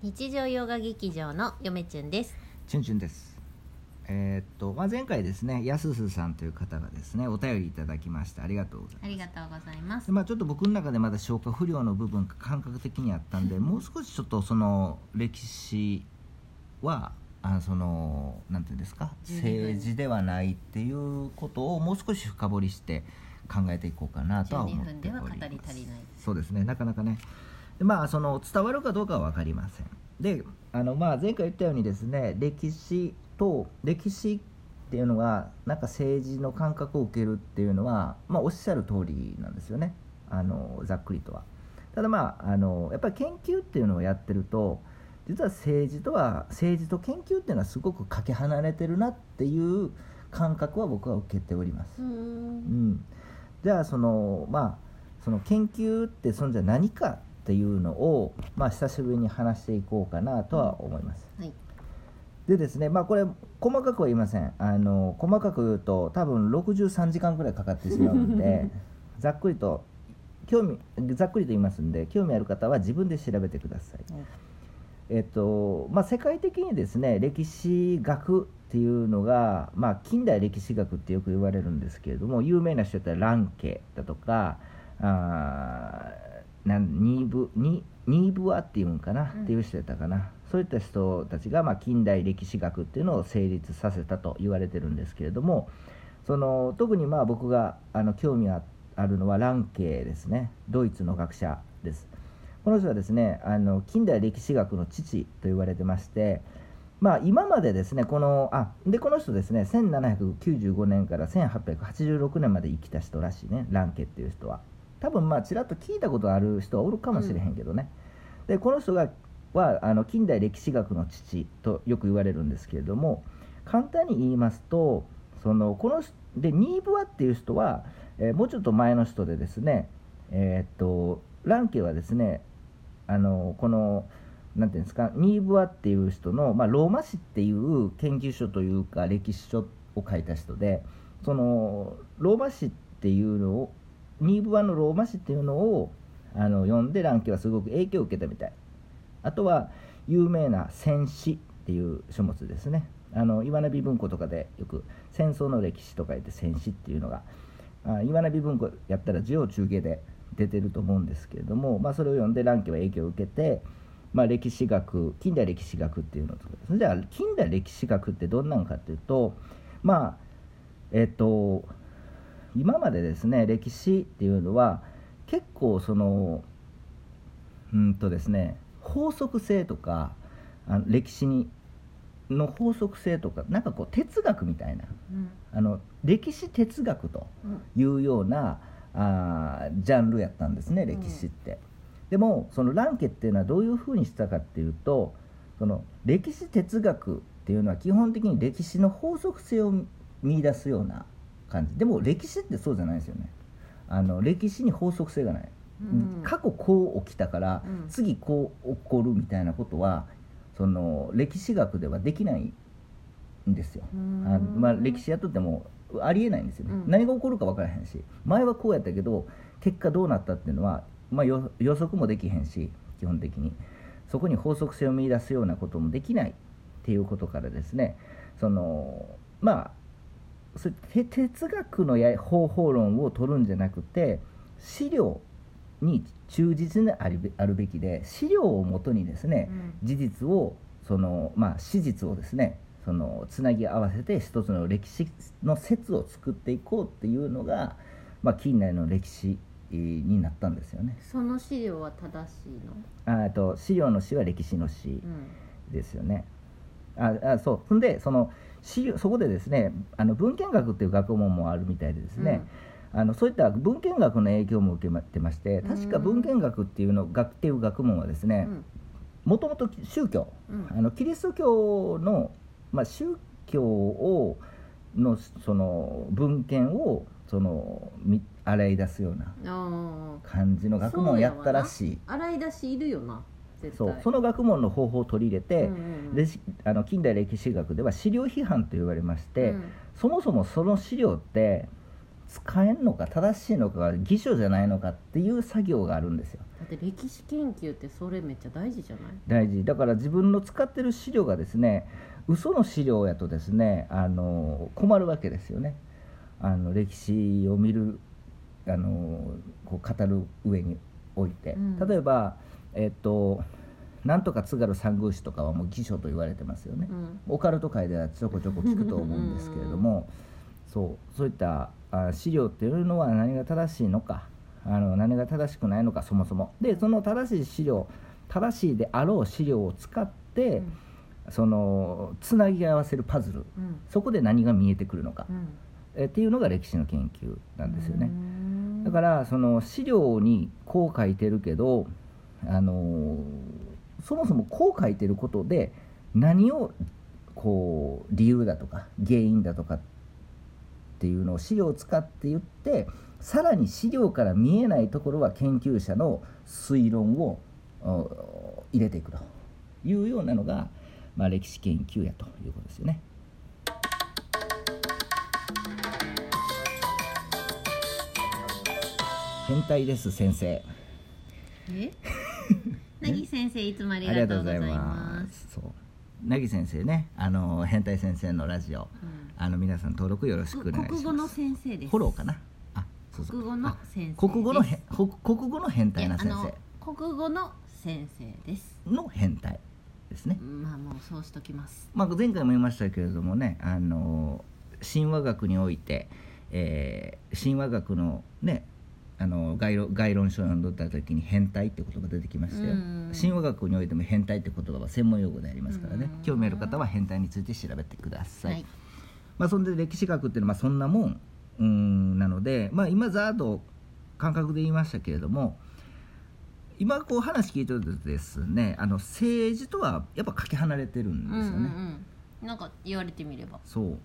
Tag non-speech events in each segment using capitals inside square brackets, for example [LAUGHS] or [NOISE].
日常洋画劇場の嫁ちゅんです。チュンチュンです。えーっと、まあ、前回ですねやすすさんという方がですねお便りいただきましたありがとうございます。ありがとうございます。でまあ、ちょっと僕の中でまだ消化不良の部分が感覚的にあったんでもう少しちょっとその歴史はあそのなんていうんですか政治ではないっていうことをもう少し深掘りして考えていこうかなとは思っており12分ますでは語り足りない。ですそうですね。なかなかねでまあその伝わるかどうかは分かりません。であのまあ前回言ったようにですね歴史と歴史っていうのがなんか政治の感覚を受けるっていうのは、まあ、おっしゃる通りなんですよね。あのざっくりとは。ただまああのやっぱり研究っていうのをやってると実は政治とは政治と研究っていうのはすごくかけ離れてるなっていう感覚は僕は受けております。うん、じゃあそのまあその研究ってそんじゃ何かっていうのを、まあ、久しぶりに話していこうかなとは思います。はいでですねまあこれ細かくは言いませんあの細かく言うと多分63時間ぐらいかかってしまうんで [LAUGHS] ざっくりと興味ざっくりと言いますんで興味ある方は自分で調べてください。えっとまあ、世界的にですね歴史学っていうのが、まあ、近代歴史学ってよく言われるんですけれども有名な人だったらランケだとかあーなんニーブニニーブアっていうんかな、うん。っていう人やったかな。そういった人たちが、まあ、近代歴史学っていうのを成立させたと言われてるんですけれどもその特にまあ僕があの興味があるのはランケですね。ドイツの学者です。この人はですねあの近代歴史学の父と言われてまして、まあ、今までですねこのあでこの人ですね1795年から1886年まで生きた人らしいね。ランケっていう人は多分まあちらっと聞いたことある人はおるかもしれへんけどね、でこの人がはあの近代歴史学の父とよく言われるんですけれども簡単に言いますとそのこのでニーブアっていう人は、えーもうちょっと前の人でですねえーっとランケはですねあのこのなんていうんですかニーブアっていう人の、まあ、ローマ史っていう研究書というか歴史書を書いた人でそのローマ史っていうのをニーブアのローマ史っていうのをあの読んでランケはすごく影響を受けたみたい。あとは有名な戦史っていう書物ですね。あの岩波文庫とかでよく戦争の歴史と書いて戦史っていうのがあ岩波文庫やったら授業中継で出てると思うんですけれども、まあ、それを読んで蘭家は影響を受けて、まあ、歴史学近代歴史学っていうのを作るそれじゃあ近代歴史学ってどんなんかっていうとまあえっと今までですね歴史っていうのは結構そのうんとですね法則性とかあの歴史にの法則性とかなんかこう哲学みたいなうん。あの歴史哲学とうん。いうようなあージャンルやったんですね歴史って、でもそのランケっていうのはどういうふうにしたかっていうとその歴史哲学っていうのは基本的に歴史の法則性を見出すような感じ。でも歴史ってそうじゃないですよね。あの歴史に法則性がない、うん。過去こう起きたから、うん。次こう起こるみたいなことはその歴史学ではできないんですよ、うん。あまあ、歴史やっとってもありえないんですよね、うん。何が起こるか分からへんし。前はこうやったけど結果どうなったっていうのは、まあ、よ予測もできへんし基本的に。そこに法則性を見出すようなこともできないっていうことからですね。そのまあそ哲学のや方法論を取るんじゃなくて資料に忠実にあるべあるべきで資料をもとにですね、事実をその、まあ、史実をですねそのつなぎ合わせて一つの歴史の説を作っていこうっていうのが、まあ、近代の歴史えーになったんですよね。その資料は正しいの？ああと資料の史は歴史の史うんですよね。ああそうほんでそのそこでですねあの文献学っていう学問もあるみたいでですね、あのそういった文献学の影響も受けてまして確か文献学っていうの学っていう学問はですねうん。もともと宗教うん。あのキリスト教の、まあ、宗教をのその文献をそのみ洗い出すような感じの学問をやったらしい。洗い出しいるよなそう。その学問の方法を取り入れて、うんうんでしあの近代歴史学では資料批判と言われまして、うん。そもそもその資料って使えんのか正しいのか偽書じゃないのかっていう作業があるんですよ。だって歴史研究ってそれめっちゃ大事じゃない？大事。だから自分の使ってる資料がですね嘘の資料やとですねあの困るわけですよね。あの歴史を見るあのこう語る上において、うん。例えばえっとなんとか津軽三宮史とかはもう偽書と言われてますよね、うん。オカルト界ではちょこちょこ聞くと思うんですけれどもそうそういったあ資料っていうのは何が正しいのかあの何が正しくないのかそもそも。でその正しい資料正しいであろう資料を使って、そのつなぎ合わせるパズル。うん。そこで何が見えてくるのか、うん。えっていうのが歴史の研究なんですよね。うん。だからその資料にこう書いてるけどあのそもそもこう書いてることで何をこう理由だとか原因だとかっていうのを資料を使って言ってさらに資料から見えないところは研究者の推論を入れていくというようなのが、まあ、歴史研究やということですよね。変態です先生。え？なぎ先生いつもありありがとうございまますす。そう、なぎ先生ね、あの変態先生のラジオ、うんあの皆さん登録よろしくお願いします。国語の先生ですフォローかな？あ、そうそう。国語の先生あ国語のへほ国語の変態な先の国語の先生です生の変態ですね。まあもうそうしときますまあ前回も言いましたけれどもね、あの神話学において、えー神話学のね。あの概論概論書を読んでた時に変態って言葉出てきましたよ。うん神話学においても変態って言葉は専門用語でありますからね。うん興味ある方は変態について調べてください、はい。まあ、そんで歴史学っていうのはまあそんなもんうーんなので、まあ、今ざーっと感覚で言いましたけれども今こう話聞いてるとですねあの政治とはやっぱかけ離れてるんですよね、うんうんうん、なんか言われてみれば。そう。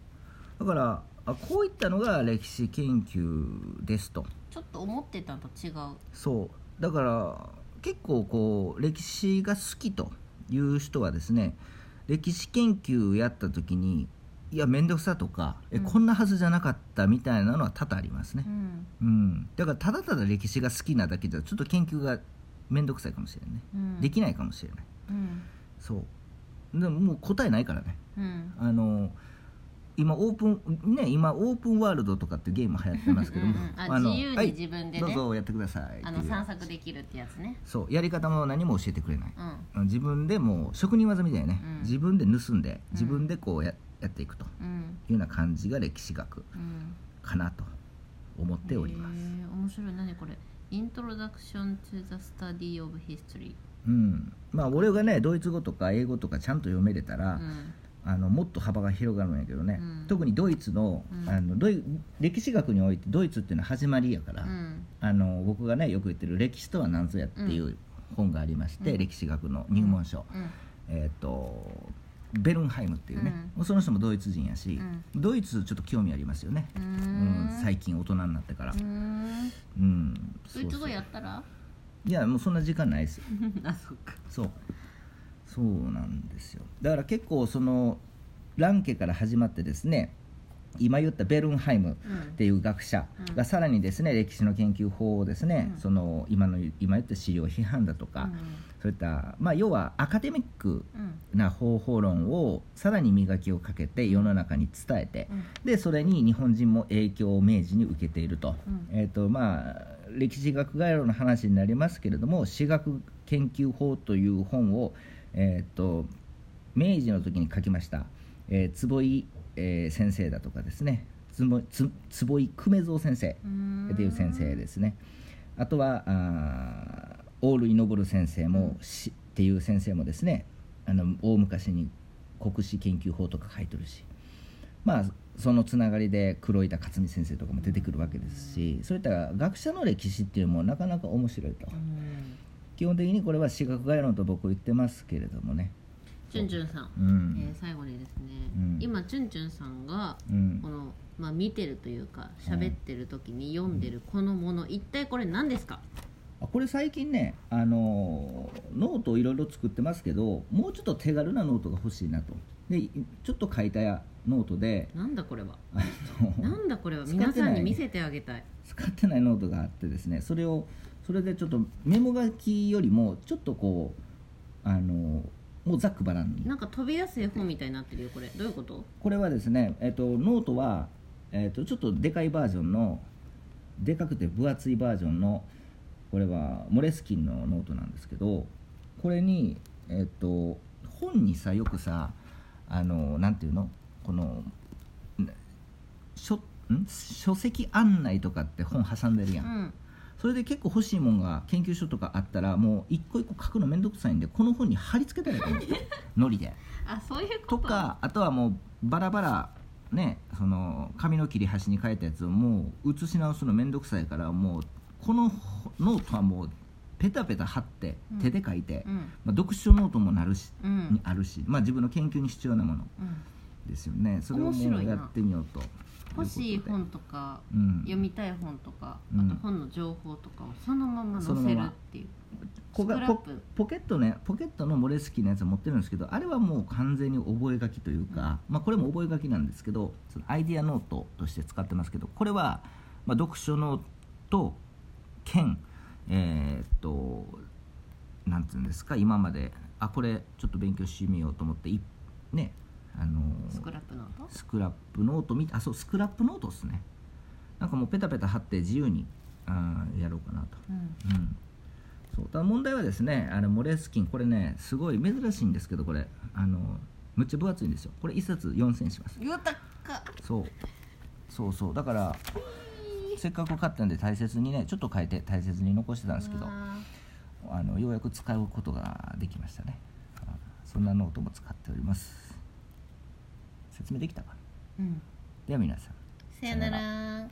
だからあこういったのが歴史研究ですと。ちょっと思ってたのと違う。そう。だから結構こう歴史が好きという人はですね歴史研究やった時にいや面倒くさとか、えうん。こんなはずじゃなかったみたいなのは多々ありますね。う、ん。うん。だからただただ歴史が好きなだけじゃちょっと研究が面倒くさいかもしれないね、うん。できないかもしれない。うん。そう。でももう答えないからね。うん。あの今オープンね今オープンワールドとかってゲーム流行ってますけどもうんうんあの自由はいに自分でね、どうぞやってください。あの散策できるってやつね。そうやり方も何も教えてくれない。うん。自分でもう職人技みたいなね、うん。自分で盗んで自分でこうや,、やっていくと。うん。いうような感じが歴史学うん。かなと思っております、面白い。何これ？Introduction to the Study of History うん、まあ俺がねドイツ語とか英語とかちゃんと読めれたら、うんあのもっと幅が広がるんやけどね、うん。特にドイツの,、うん。あのドイ歴史学においてドイツっていうのは始まりやから、うん。あの僕がねよく言ってる「歴史とは何ぞや」っていう本がありまして、うん。歴史学の入門書、うん。えっ、とベルンハイムっていうね、うん。もうその人もドイツ人やし、ドイツちょっと興味ありますよね、ううんん最近大人になってから。う、ん。うん。ドイツ語やったら？いやもうそんな時間ないですよ。[LAUGHS] あそっか。そうそうなんですよ。だから結構そのランケから始まってですね今言ったベルンハイムっていう学者がさらにですね歴史の研究法をですね、うん。その今の今言った資料批判だとか、うん。そういった、まあ、要はアカデミックうん。な方法論をさらに磨きをかけて世の中に伝えて、うん。でそれに日本人も影響を明治に受けていると,、うん。えーとまあ、歴史学概要の話になりますけれども「史学研究法」という本を、えー、と明治の時に書きました、えー坪井、えー先生だとかですね。坪つ坪井久米蔵先生うん。っていう先生ですね。あとはあー大類昇先生も、しっていう先生もですね。あの大昔に国史研究法とか書いてるし。まあそのつながりで黒板克美先生とかも出てくるわけですしそういった学者の歴史っていうのもなかなか面白いと。うん基本的にこれは史学概論と僕言ってますけれどもね。チュンチュンさん、うん、えー最後にですね、うん。今チュンチュンさんがうん。この、まあ、見てるというか喋ってる時に読んでるこのもの、一体これ何ですか？あこれ最近ねあのーノートをいろいろ作ってますけどもうちょっと手軽なノートが欲しいなと。でちょっと書いたやノートで。なんだこれは？なんだこれは？皆さんに見せてあげたい。使ってないノートがあってですねそれをそれでちょっとメモ書きよりもちょっとこうあのもうざっくばらんに。なんか飛び出す絵本みたいになってるよこれ。どういうこと？これはですね、えっと、ノートは、えっと、ちょっとでかいバージョンのでかくて分厚いバージョンのこれはモレスキンのノートなんですけどこれに、えっと、本にさよくさあのなんていうの？このん？書ん？書籍案内とかって本挟んでるやん、うんそれで結構欲しいもんが研究書とかあったらもう一個一個書くのめんどくさいんでこの本に貼り付けたらいいと思う。んですよのりで。あそういうこと？とかあとはもうバラバラねその紙の切れ端に書いたやつをもう写し直すのめんどくさいからもうこのノートはもうペタペタ貼ってうん。手で書いて、うん。まあ、読書ノートもなるし、うん。にあるし、まあ、自分の研究に必要なもの。うんですよね。それをもうやってみようと欲しい本とかうん。読みたい本とか、うん。あと本の情報とかをそのまま載せるっていう。こがポポケットねポケットのモレスキンのやつ持ってるんですけどあれはもう完全に覚書きというか、まあ、これも覚書きなんですけどそのアイディアノートとして使ってますけどこれは、まあ、読書ノート兼えーっとなんていうんですか今まで。あこれちょっと勉強してみようと思っていねあのスクラップノート？スクラップノートみあそうスクラップノートですね。なんかもうペタペタ貼って自由にあーやろうかなと。うん。うん、そうただ問題はですねあのモレスキンこれねすごい珍しいんですけどこれ。あのむっちゃ分厚いんですよ。これ1冊4000円します。そう。そうそう。だからせっかく買ったんで大切にねちょっと変えて大切に残してたんですけどあのようやく使うことができましたね。あそんなノートも使っております説明できたか。なーうん。では皆さん。さよなら